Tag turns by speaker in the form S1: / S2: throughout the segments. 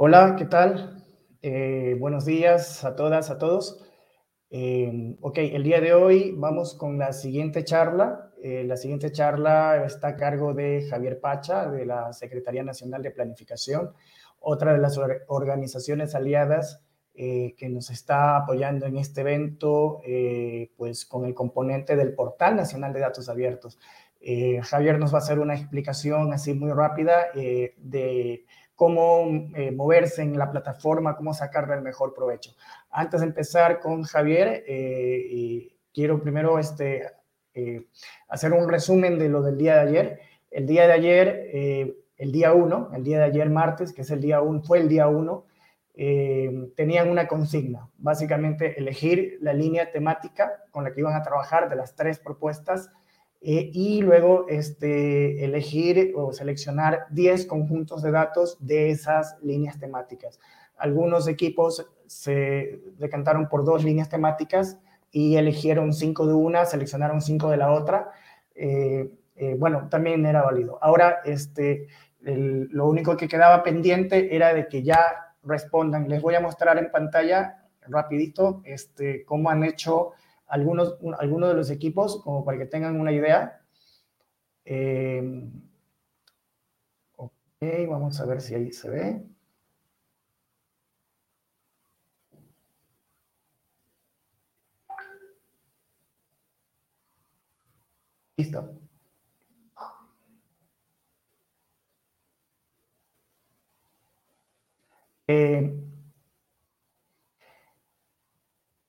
S1: Hola, ¿qué tal? Eh, buenos días a todas, a todos. Eh, ok, el día de hoy vamos con la siguiente charla. Eh, la siguiente charla está a cargo de Javier Pacha, de la Secretaría Nacional de Planificación, otra de las organizaciones aliadas que nos está apoyando en este evento, pues con el componente del Portal Nacional de Datos Abiertos. Javier nos va a hacer una explicación así muy rápida de cómo eh, moverse en la plataforma, cómo sacarle el mejor provecho. Antes de empezar con Javier, eh, quiero primero este, eh, hacer un resumen de lo del día de ayer. El día de ayer, el día 1, el día de ayer martes, que es el día 1, fue el día 1, tenían una consigna, básicamente elegir la línea temática con la que iban a trabajar de las tres propuestas eh, y luego este, elegir o seleccionar 10 conjuntos de datos de esas líneas temáticas. Algunos equipos se decantaron por dos líneas temáticas y eligieron cinco de una, seleccionaron cinco de la otra. Eh, eh, bueno, también era válido. Ahora, este, lo único que quedaba pendiente era de que ya respondan. Les voy a mostrar en pantalla rapidito este, cómo han algunos, algunos de los equipos, como para que tengan una idea. Eh, ok, vamos a ver si ahí se ve. Listo. Eh,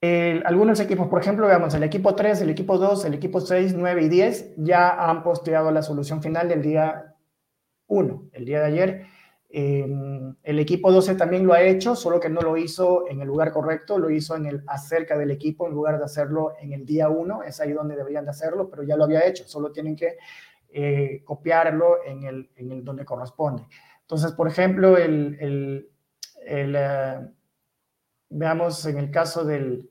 S1: algunos equipos, por ejemplo, veamos, el equipo 3, el equipo 2, el equipo 6, 9 y 10 ya han posteado la solución final del día 1, el día de ayer. Em, el equipo 12 también lo ha hecho, solo que no lo hizo en el lugar correcto, lo hizo en el acerca del equipo en lugar de hacerlo en el día 1, es ahí donde deberían de hacerlo, pero ya lo había hecho, solo tienen que eh, copiarlo en el, en el donde corresponde. Entonces, por ejemplo, el, el, el eh, veamos en el caso del,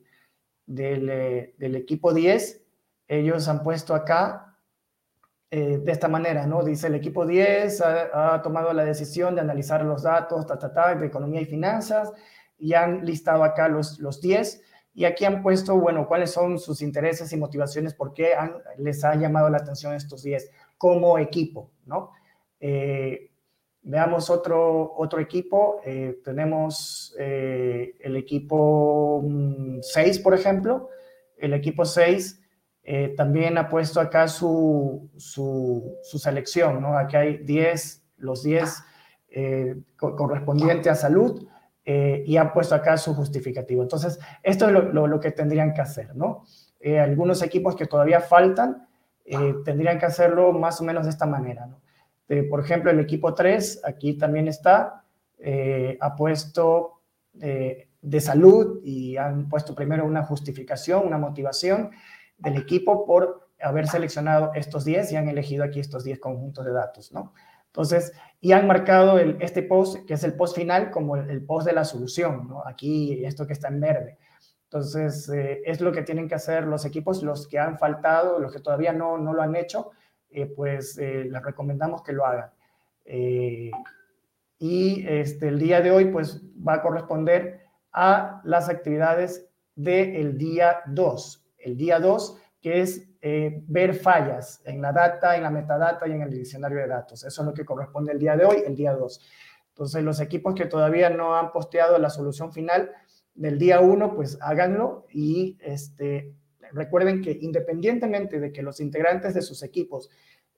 S1: eh, del, equipo 10, ellos han puesto acá eh, de esta manera, ¿no? Dice el equipo 10 ha, tomado la decisión de analizar los datos ta, ta, ta, de economía y finanzas y han listado acá los, los 10 y aquí han puesto, bueno, cuáles son sus intereses y motivaciones, por qué les ha llamado la atención estos 10 como equipo, ¿no? Eh, Veamos otro, otro equipo. Eh, tenemos eh, el equipo 6, mm, por ejemplo. El equipo 6 eh, también ha puesto acá su, su, selección, ¿no? Aquí hay 10, los 10 correspondientes a salud y han puesto acá su justificativo. Entonces, esto es lo, lo, que tendrían que hacer, ¿no? algunos equipos que todavía faltan tendrían que hacerlo más o menos de esta manera, ¿no? Este, por ejemplo, el equipo 3, aquí también está, eh, ha puesto eh, de salud y han puesto primero una justificación, una motivación del equipo por haber seleccionado estos 10 y han elegido aquí estos 10 conjuntos de datos, ¿no? Entonces, y han marcado el, este post, que es el post final, como el, post de la solución, ¿no? Aquí, esto que está en verde. Entonces, eh, es lo que tienen que hacer los equipos, los que han faltado, los que todavía no, no lo han hecho, eh, pues eh, les recomendamos que lo hagan. Eh, y este, el día de hoy pues va a corresponder a las actividades del día 2. El día 2 que es ver fallas en la data, en la metadata y en el diccionario de datos. Eso es lo que corresponde el día de hoy, el día 2. Entonces, los equipos que todavía no han posteado la solución final del día 1, pues háganlo y este, recuerden que independientemente de que los integrantes de sus equipos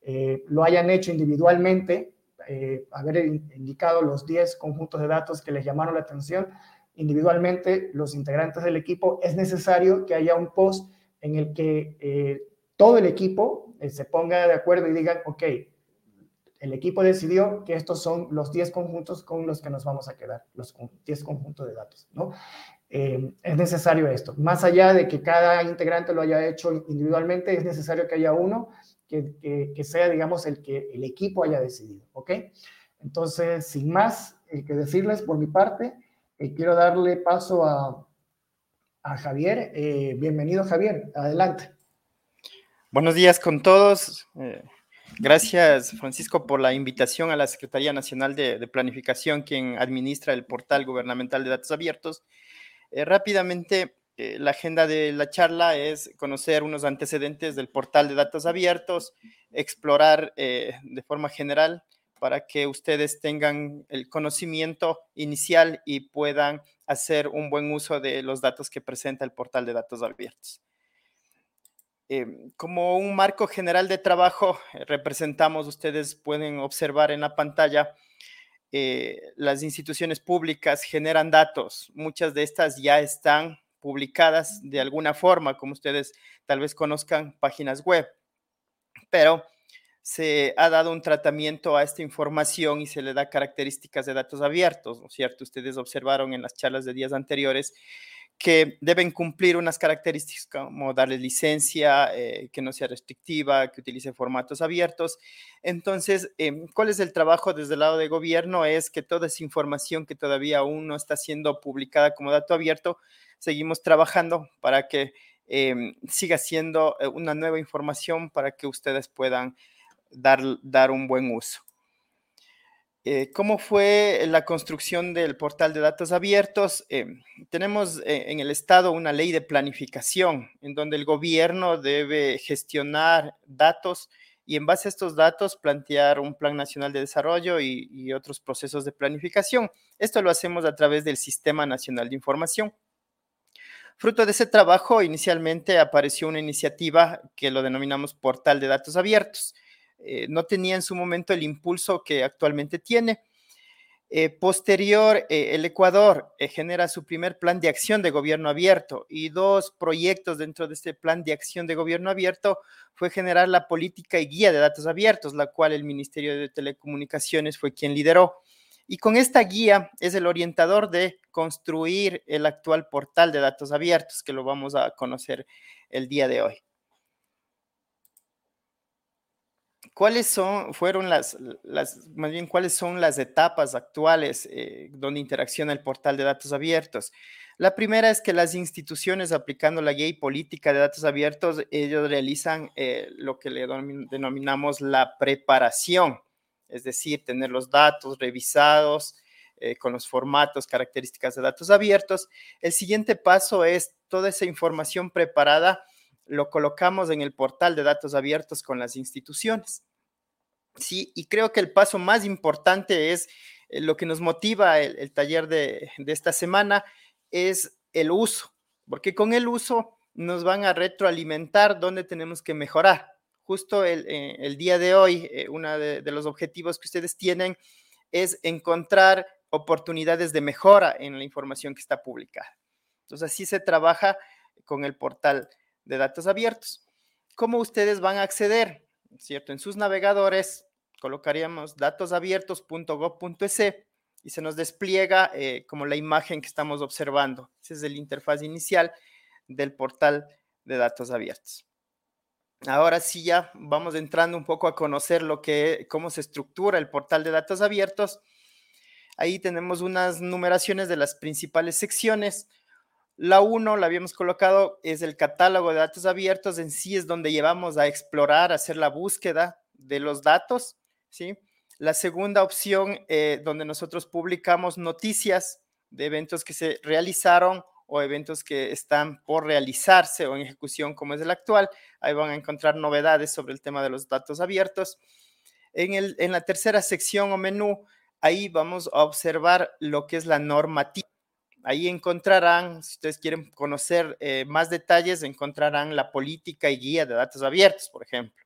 S1: eh, lo hayan hecho individualmente, eh, haber indicado los 10 conjuntos de datos que les llamaron la atención, individualmente los integrantes del equipo, es necesario que haya un post en el que eh, todo el equipo se ponga de acuerdo y digan, ok, el equipo decidió que estos son los 10 conjuntos con los que nos vamos a quedar, los 10 conjuntos de datos, ¿no? Eh, es necesario esto. Más allá de que cada integrante lo haya hecho individualmente, es necesario que haya uno que, que, sea, digamos, el que el equipo haya decidido, ¿ok? Entonces, sin más eh, que decirles por mi parte, eh, quiero darle paso a, a Javier. bienvenido, Javier. Adelante.
S2: Buenos días con todos. Gracias, Francisco, por la invitación a la Secretaría Nacional de, Planificación, quien administra el portal gubernamental de datos abiertos. Eh, rápidamente, eh, la agenda de la charla es conocer unos antecedentes del portal de datos abiertos, explorar eh, de forma general para que ustedes tengan el conocimiento inicial y puedan hacer un buen uso de los datos que presenta el portal de datos abiertos. Em, como un marco general de trabajo, representamos, ustedes pueden observar en la pantalla, eh, las instituciones públicas generan datos. Muchas de estas ya están publicadas de alguna forma, como ustedes tal vez conozcan páginas web, pero se ha dado un tratamiento a esta información y se le da características de datos abiertos, ¿no es cierto? Ustedes observaron en las charlas de días anteriores que deben cumplir unas características como darle licencia, eh, que no sea restrictiva, que utilice formatos abiertos. Entonces, em, ¿cuál es el trabajo desde el lado de gobierno? Es que toda esa información que todavía aún no está siendo publicada como dato abierto, seguimos trabajando para que em, siga siendo eh, una nueva información para que ustedes puedan dar, dar un buen uso. Eh, ¿Cómo fue la construcción del portal de datos abiertos? Eh, tenemos eh, en el Estado una ley de planificación en donde el gobierno debe gestionar datos y en base a estos datos plantear un plan nacional de desarrollo y, y otros procesos de planificación. Esto lo hacemos a través del Sistema Nacional de Información. Fruto de ese trabajo, inicialmente apareció una iniciativa que lo denominamos Portal de Datos Abiertos eh, no tenía en su momento el impulso que actualmente tiene. Eh, posterior, eh, el Ecuador genera su primer plan de acción de gobierno abierto y dos proyectos dentro de este plan de acción de gobierno abierto fue generar la política y guía de datos abiertos, la cual el Ministerio de Telecomunicaciones fue quien lideró. Y con esta guía es el orientador de construir el actual portal de datos abiertos, que lo vamos a conocer el día de hoy. ¿Cuáles son, fueron las, más bien, cuáles son las etapas actuales eh, donde interacciona el portal de datos abiertos? La primera es que las instituciones aplicando la guía política de datos abiertos, ellos realizan eh, lo que le denominamos la preparación, es decir, tener los datos revisados eh, con los formatos, características de datos abiertos. El siguiente paso es toda esa información preparada, lo colocamos en el portal de datos abiertos con las instituciones. Sí, y creo que el paso más importante es eh, lo que nos motiva el, taller de, esta semana, es el uso, porque con el uso nos van a retroalimentar dónde tenemos que mejorar. Justo el, eh, día de hoy, eh, uno de, de, los objetivos que ustedes tienen es encontrar oportunidades de mejora en la información que está publicada. Entonces, así se trabaja con el portal de datos abiertos. ¿Cómo ustedes van a acceder? ¿cierto? En sus navegadores colocaríamos datosabiertos.gov.es y se nos despliega eh, como la imagen que estamos observando. Ese es el interfaz inicial del portal de datos abiertos. Ahora sí ya vamos entrando un poco a conocer lo que, cómo se estructura el portal de datos abiertos. Ahí tenemos unas numeraciones de las principales secciones. La 1, la habíamos colocado, es el catálogo de datos abiertos. En sí es donde llevamos a explorar, a hacer la búsqueda de los datos, ¿sí? La segunda opción, eh, donde nosotros publicamos noticias de eventos que se realizaron o eventos que están por realizarse o en ejecución como es el actual. Ahí van a encontrar novedades sobre el tema de los datos abiertos. En, el, en la tercera sección o menú, ahí vamos a observar lo que es la normativa Ahí encontrarán, si ustedes quieren conocer eh, más detalles, encontrarán la política y guía de datos abiertos, por ejemplo.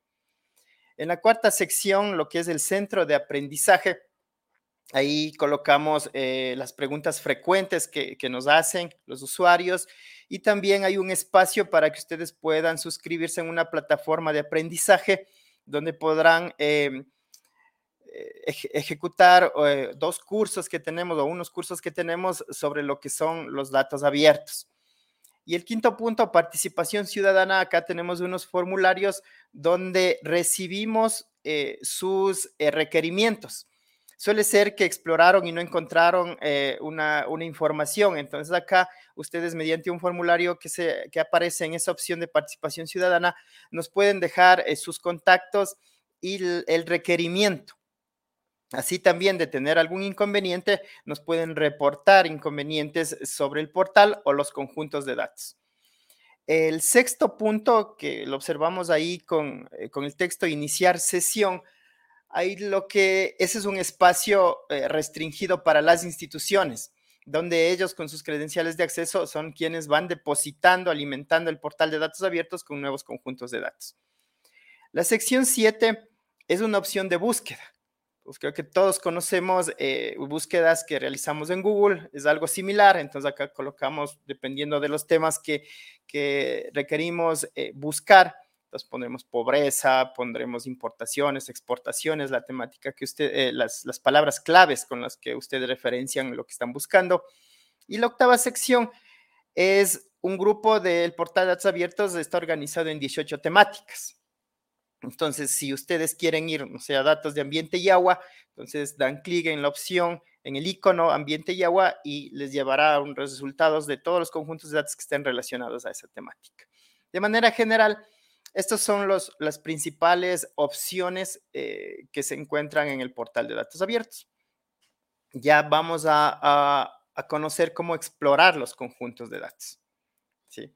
S2: En la cuarta sección, lo que es el centro de aprendizaje, ahí colocamos eh, las preguntas frecuentes que, nos hacen los usuarios y también hay un espacio para que ustedes puedan suscribirse en una plataforma de aprendizaje donde podrán... Em, ejecutar eh, dos cursos que tenemos o unos cursos que tenemos sobre lo que son los datos abiertos. Y el quinto punto, participación ciudadana. Acá tenemos unos formularios donde recibimos eh, sus eh, requerimientos. Suele ser que exploraron y no encontraron una, información. Entonces acá ustedes mediante un formulario que, se, que aparece en esa opción de participación ciudadana nos pueden dejar sus contactos y el requerimiento. Así también de tener algún inconveniente, nos pueden reportar inconvenientes sobre el portal o los conjuntos de datos. El sexto punto que lo observamos ahí con, eh, el texto iniciar sesión, ahí lo que ese es un espacio eh, restringido para las instituciones, donde ellos con sus credenciales de acceso son quienes van depositando, alimentando el portal de datos abiertos con nuevos conjuntos de datos. La sección 7 es una opción de búsqueda pues creo que todos conocemos eh, búsquedas que realizamos en Google, es algo similar, entonces acá colocamos, dependiendo de los temas que, que requerimos eh, buscar, entonces pondremos pobreza, pondremos importaciones, exportaciones, la temática que usted, eh, las, las palabras claves con las que ustedes referencian lo que están buscando. Y la octava sección es un grupo del portal de datos abiertos, está organizado en 18 temáticas. Entonces, si ustedes quieren ir, o sea, datos de ambiente y agua, entonces dan clic en la opción, en el icono ambiente y agua y les llevará a unos resultados de todos los conjuntos de datos que estén relacionados a esa temática. De manera general, estas son los, las principales opciones eh, que se encuentran en el portal de datos abiertos. Ya vamos a, conocer cómo explorar los conjuntos de datos. ¿sí?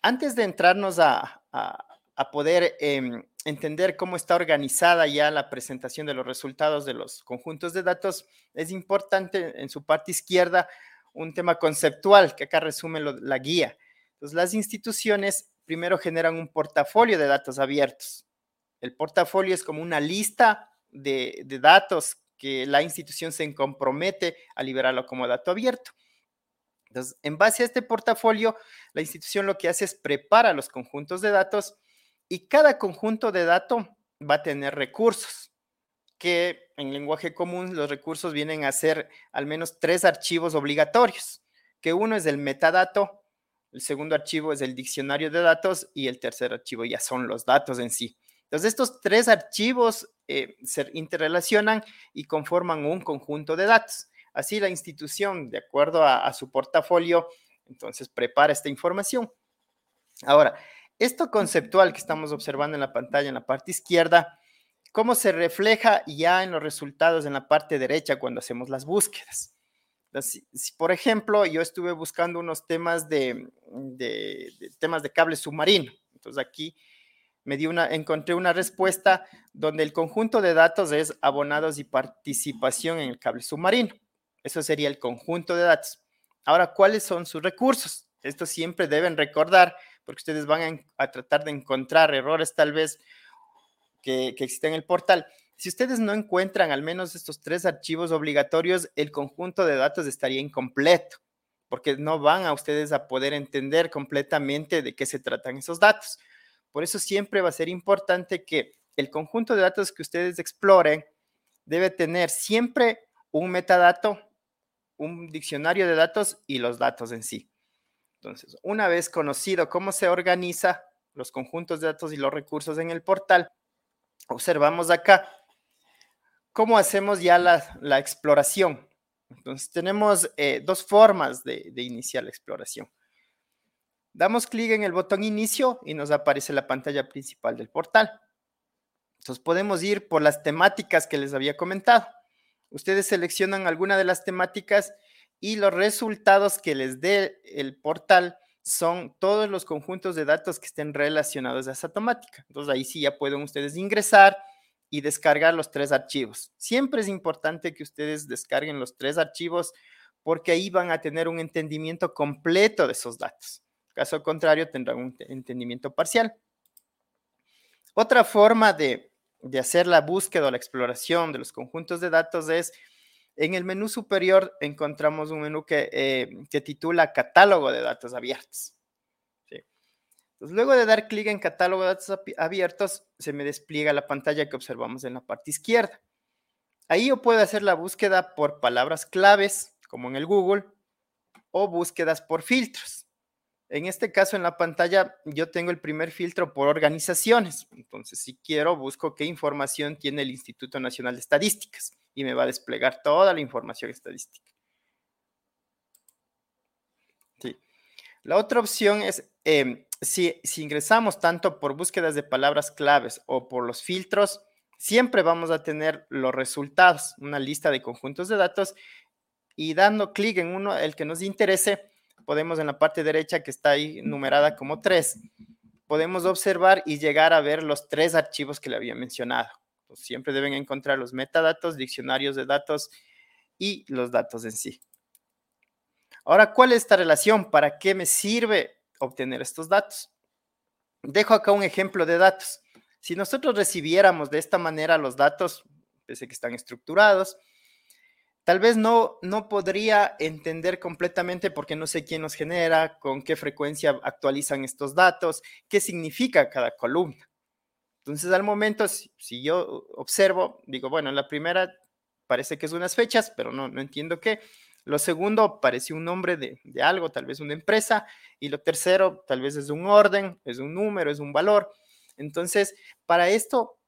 S2: Antes de entrarnos a, a poder em, entender cómo está organizada ya la presentación de los resultados de los conjuntos de datos, es importante en su parte izquierda un tema conceptual que acá resume la guía. Entonces, las instituciones primero generan un portafolio de datos abiertos. El portafolio es como una lista de, de datos que la institución se compromete a liberarlo como dato abierto. Entonces, en base a este portafolio, la institución lo que hace es prepara los conjuntos de datos y cada conjunto de datos va a tener recursos, que en lenguaje común los recursos vienen a ser al menos tres archivos obligatorios, que uno es el metadato, el segundo archivo es el diccionario de datos y el tercer archivo ya son los datos en sí. Entonces, estos tres archivos eh, se interrelacionan y conforman un conjunto de datos. Así la institución, de acuerdo a su portafolio, entonces prepara esta información. Ahora, esto conceptual que estamos observando en la pantalla en la parte izquierda, ¿cómo se refleja ya en los resultados en la parte derecha cuando hacemos las búsquedas? si, por ejemplo, yo estuve buscando unos temas de, temas de cable submarino, entonces aquí me di una, encontré una respuesta donde el conjunto de datos es abonados y participación en el cable submarino. Eso sería el conjunto de datos. Ahora, ¿cuáles son sus recursos? Esto siempre deben recordar porque ustedes van a, tratar de encontrar errores tal vez que, que existen en el portal. Si ustedes no encuentran al menos estos tres archivos obligatorios, el conjunto de datos estaría incompleto, porque no van a ustedes a poder entender completamente de qué se tratan esos datos. Por eso siempre va a ser importante que el conjunto de datos que ustedes exploren debe tener siempre un metadato, un diccionario de datos y los datos en sí. Entonces, una vez conocido cómo se organiza los conjuntos de datos y los recursos en el portal, observamos acá cómo hacemos ya la, exploración. Entonces, tenemos eh, dos formas de, de iniciar la exploración. Damos clic en el botón inicio y nos aparece la pantalla principal del portal. Entonces podemos ir por las temáticas que les había comentado. Ustedes seleccionan alguna de las temáticas y los resultados que les dé el portal son todos los conjuntos de datos que estén relacionados a esa temática. Entonces ahí sí ya pueden ustedes ingresar y descargar los tres archivos. Siempre es importante que ustedes descarguen los tres archivos porque ahí van a tener un entendimiento completo de esos datos. Caso contrario, tendrán un entendimiento parcial. Otra forma de, de hacer la búsqueda o la exploración de los conjuntos de datos es en el menú superior encontramos un menú que, eh, titula Catálogo de datos abiertos. Entonces, luego de dar clic en Catálogo de datos abiertos, se me despliega la pantalla que observamos en la parte izquierda. Ahí yo puedo hacer la búsqueda por palabras claves, como en el Google, o búsquedas por filtros. En este caso, en la pantalla, yo tengo el primer filtro por organizaciones. Entonces, si quiero, busco qué información tiene el Instituto Nacional de Estadísticas y me va a desplegar toda la información estadística. La otra opción es em, si, si ingresamos tanto por búsquedas de palabras claves o por los filtros, siempre vamos a tener los resultados, una lista de conjuntos de datos y dando clic en uno, el que nos interese, podemos en la parte derecha que está ahí numerada como tres, podemos observar y llegar a ver los tres archivos que le había mencionado. siempre deben encontrar los metadatos, diccionarios de datos y los datos en sí. Ahora, ¿cuál es esta relación? ¿Para qué me sirve obtener estos datos? Dejo acá un ejemplo de datos. Si nosotros recibiéramos de esta manera los datos, pese que están estructurados, tal vez no, no podría entender completamente porque no sé quién los genera, con qué frecuencia actualizan estos datos, qué significa cada columna. Entonces, al momento, si, yo observo, digo, bueno, la primera parece que es unas fechas, pero no, no entiendo qué. Lo segundo parece un nombre de, de, algo, tal vez una empresa. Y lo tercero tal vez es un orden, es un número, es un valor. Entonces, para esto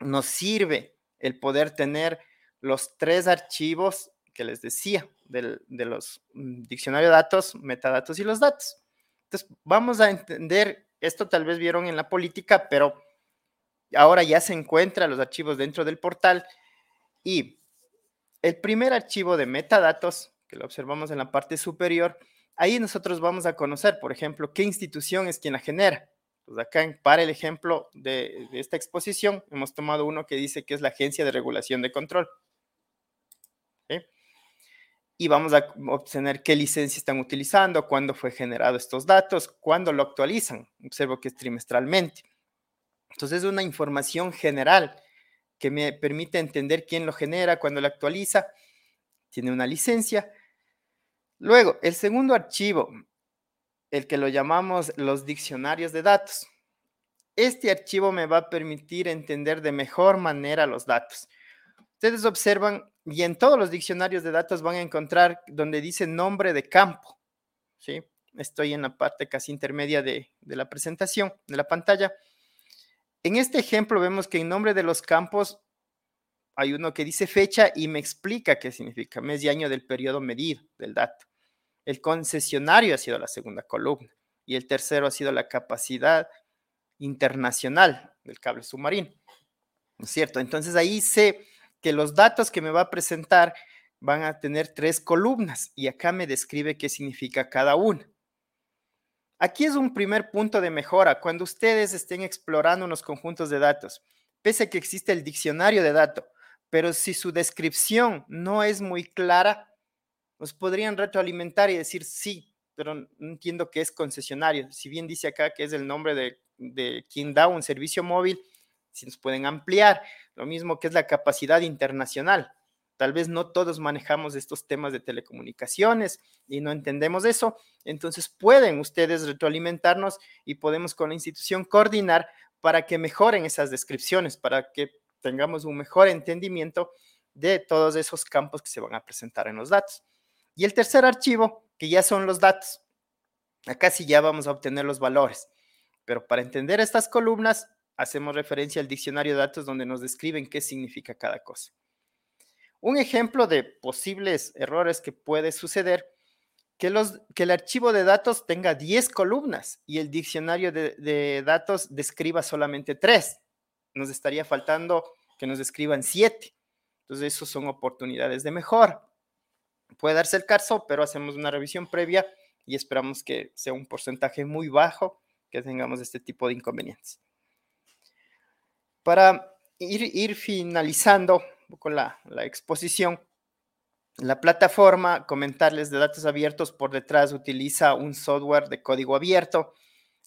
S2: nos sirve el poder tener los tres archivos que les decía de los mm, diccionarios de datos, metadatos y los datos. Entonces, vamos a entender, esto tal vez vieron en la política, pero ahora ya se encuentran los archivos dentro del portal y el primer archivo de metadatos, que lo observamos en la parte superior, ahí nosotros vamos a conocer, por ejemplo, qué institución es quien la genera. Pues acá, para el ejemplo de, de esta exposición, hemos tomado uno que dice que es la Agencia de Regulación de Control y vamos a obtener qué licencia están utilizando, cuándo fue generado estos datos, cuándo lo actualizan. Observo que es trimestralmente. Entonces es una información general que me permite entender quién lo genera, cuándo lo actualiza, tiene una licencia. Luego, el segundo archivo, el que lo llamamos los diccionarios de datos. Este archivo me va a permitir entender de mejor manera los datos. Ustedes observan y en todos los diccionarios de datos van a encontrar donde dice nombre de campo. ¿sí? Estoy en la parte casi intermedia de, la presentación, de la pantalla. En este ejemplo vemos que en nombre de los campos hay uno que dice fecha y me explica qué significa mes y año del periodo medido del dato. El concesionario ha sido la segunda columna y el tercero ha sido la capacidad internacional del cable submarino. ¿No es cierto? Entonces ahí se que los datos que me va a presentar van a tener tres columnas y acá me describe qué significa cada una. Aquí es un primer punto de mejora cuando ustedes estén explorando unos conjuntos de datos. Pese a que existe el diccionario de datos, pero si su descripción no es muy clara, nos podrían retroalimentar y decir sí, pero no entiendo qué es concesionario. Si bien dice acá que es el nombre de, de quien da un servicio móvil, si nos pueden ampliar. Lo mismo que es la capacidad internacional. Tal vez no todos manejamos estos temas de telecomunicaciones y no entendemos eso. Entonces pueden ustedes retroalimentarnos y podemos con la institución coordinar para que mejoren esas descripciones, para que tengamos un mejor entendimiento de todos esos campos que se van a presentar en los datos. Y el tercer archivo, que ya son los datos. Acá sí ya vamos a obtener los valores. Pero para entender estas columnas, hacemos referencia al diccionario de datos donde nos describen qué significa cada cosa. Un ejemplo de posibles errores que puede suceder, que, que el archivo de datos tenga 10 columnas y el diccionario de, de datos describa solamente 3. Nos estaría faltando que nos describan 7. Entonces, eso son oportunidades de mejora. Puede darse el caso, pero hacemos una revisión previa y esperamos que sea un porcentaje muy bajo que tengamos este tipo de inconvenientes. Para ir, finalizando con la, la exposición, la plataforma, comentarles de datos abiertos, por detrás utiliza un software de código abierto,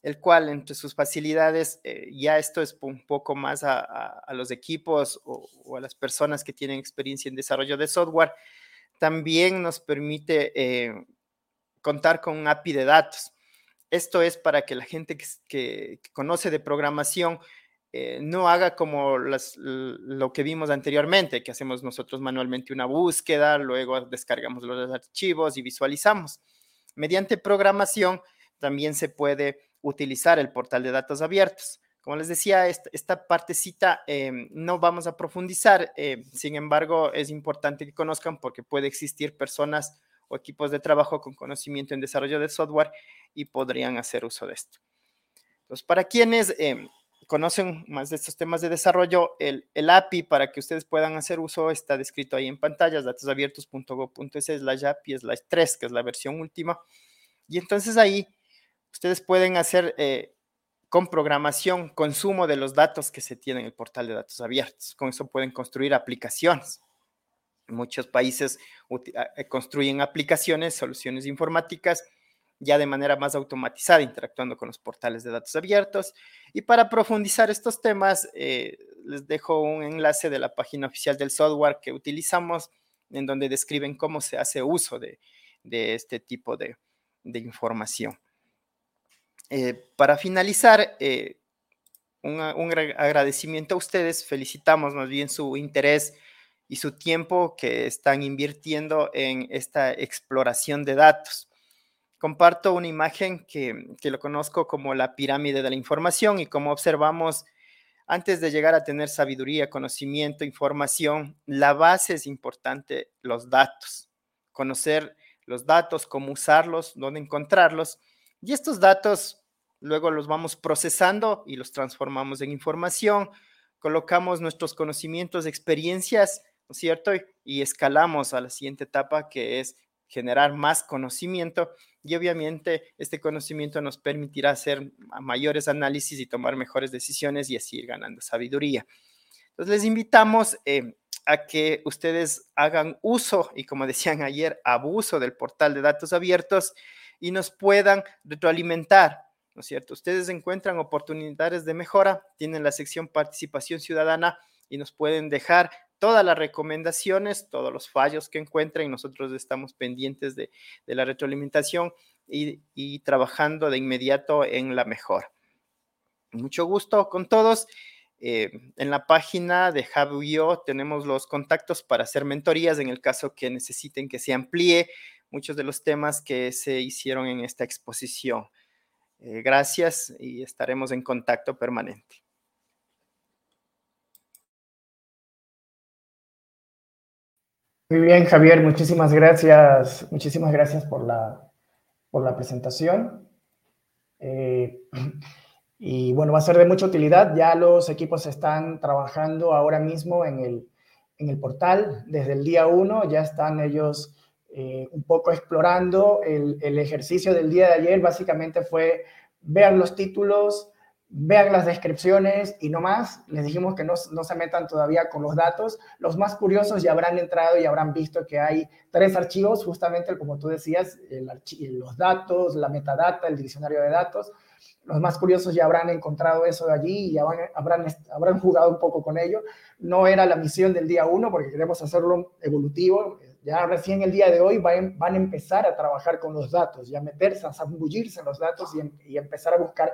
S2: el cual entre sus facilidades, eh, ya esto es un poco más a, los equipos o, a las personas que tienen experiencia en desarrollo de software, también nos permite eh, contar con un API de datos. Esto es para que la gente que conoce de programación eh, no haga como lo que vimos anteriormente, que hacemos nosotros manualmente una búsqueda, luego descargamos los archivos y visualizamos. Mediante programación también se puede utilizar el portal de datos abiertos. Como les decía, esta, partecita eh, no vamos a profundizar, eh, sin embargo, es importante que conozcan porque puede existir personas o equipos de trabajo con conocimiento en desarrollo de software y podrían hacer uso de esto. Entonces, para quienes conocen más de estos temas de desarrollo, el, el, API para que ustedes puedan hacer uso está descrito ahí en pantallas, datosabiertos.go.es slash API slash 3, que es la versión última. Y entonces ahí ustedes pueden hacer eh, con programación consumo de los datos que se tienen en el portal de datos abiertos. Con eso pueden construir aplicaciones. Muchos países eh, construyen aplicaciones, soluciones informáticas ya de manera más automatizada, interactuando con los portales de datos abiertos. Y para profundizar estos temas, eh, les dejo un enlace de la página oficial del software que utilizamos, en donde describen cómo se hace uso de, este tipo de, información. Eh, para finalizar, eh, un, agradecimiento a ustedes, felicitamos más bien su interés y su tiempo que están invirtiendo en esta exploración de datos comparto una imagen que, lo conozco como la pirámide de la información y como observamos, antes de llegar a tener sabiduría, conocimiento, información, la base es importante, los datos, conocer los datos, cómo usarlos, dónde encontrarlos. Y estos datos luego los vamos procesando y los transformamos en información, colocamos nuestros conocimientos, experiencias, ¿no es cierto? y escalamos a la siguiente etapa que es generar más conocimiento y obviamente este conocimiento nos permitirá hacer mayores análisis y tomar mejores decisiones y así ir ganando sabiduría. Entonces les invitamos eh, a que ustedes hagan uso y como decían ayer, abuso del portal de datos abiertos y nos puedan retroalimentar, ¿no es cierto? Ustedes encuentran oportunidades de mejora, tienen la sección participación ciudadana y nos pueden dejar todas las recomendaciones, todos los fallos que encuentren. Nosotros estamos pendientes de, la retroalimentación y, trabajando de inmediato en la mejora. Mucho gusto con todos. Eh, en la página de Hub.io tenemos los contactos para hacer mentorías en el caso que necesiten que se amplíe muchos de los temas que se hicieron en esta exposición. Eh, gracias y estaremos en contacto permanente.
S1: Muy bien, Javier, muchísimas gracias. Muchísimas gracias por la, por la presentación. Eh, y bueno, va a ser de mucha utilidad. Ya los equipos están trabajando ahora mismo en el, en el portal. Desde el día uno ya están ellos eh, un poco explorando. El, el ejercicio del día de ayer básicamente fue ver los títulos, vean las descripciones y no más. Les dijimos que no, se metan todavía con los datos. Los más curiosos ya habrán entrado y habrán visto que hay tres archivos, justamente como tú decías, los datos, la metadata, el diccionario de datos. Los más curiosos ya habrán encontrado eso de allí y ya habrán, habrán jugado un poco con ello. No era la misión del día uno porque queremos hacerlo evolutivo. Ya recién el día de hoy van, van a empezar a trabajar con los datos, ya meterse, a zambullirse en los datos y, y empezar a buscar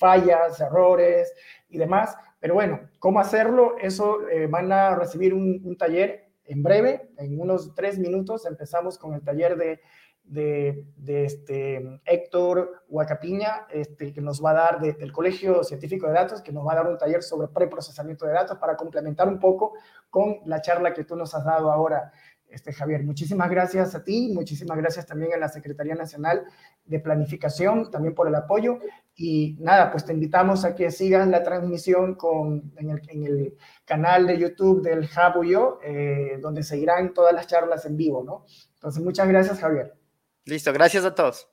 S1: fallas, errores y demás. Pero bueno, ¿cómo hacerlo? Eso eh, van a recibir un, taller en breve, en unos tres minutos. Empezamos con el taller de, de, este, Héctor Huacapiña, este, que nos va a dar del Colegio Científico de Datos, que nos va a dar un taller sobre preprocesamiento de datos para complementar un poco con la charla que tú nos has dado ahora este, Javier. Muchísimas gracias a ti, muchísimas gracias también a la Secretaría Nacional de Planificación, también por el apoyo. Y nada, pues te invitamos a que sigas la transmisión con, en, el, canal de YouTube del Jabuyo, eh, donde seguirán todas las charlas en vivo, ¿no? Entonces, muchas gracias, Javier.
S2: Listo, gracias a todos.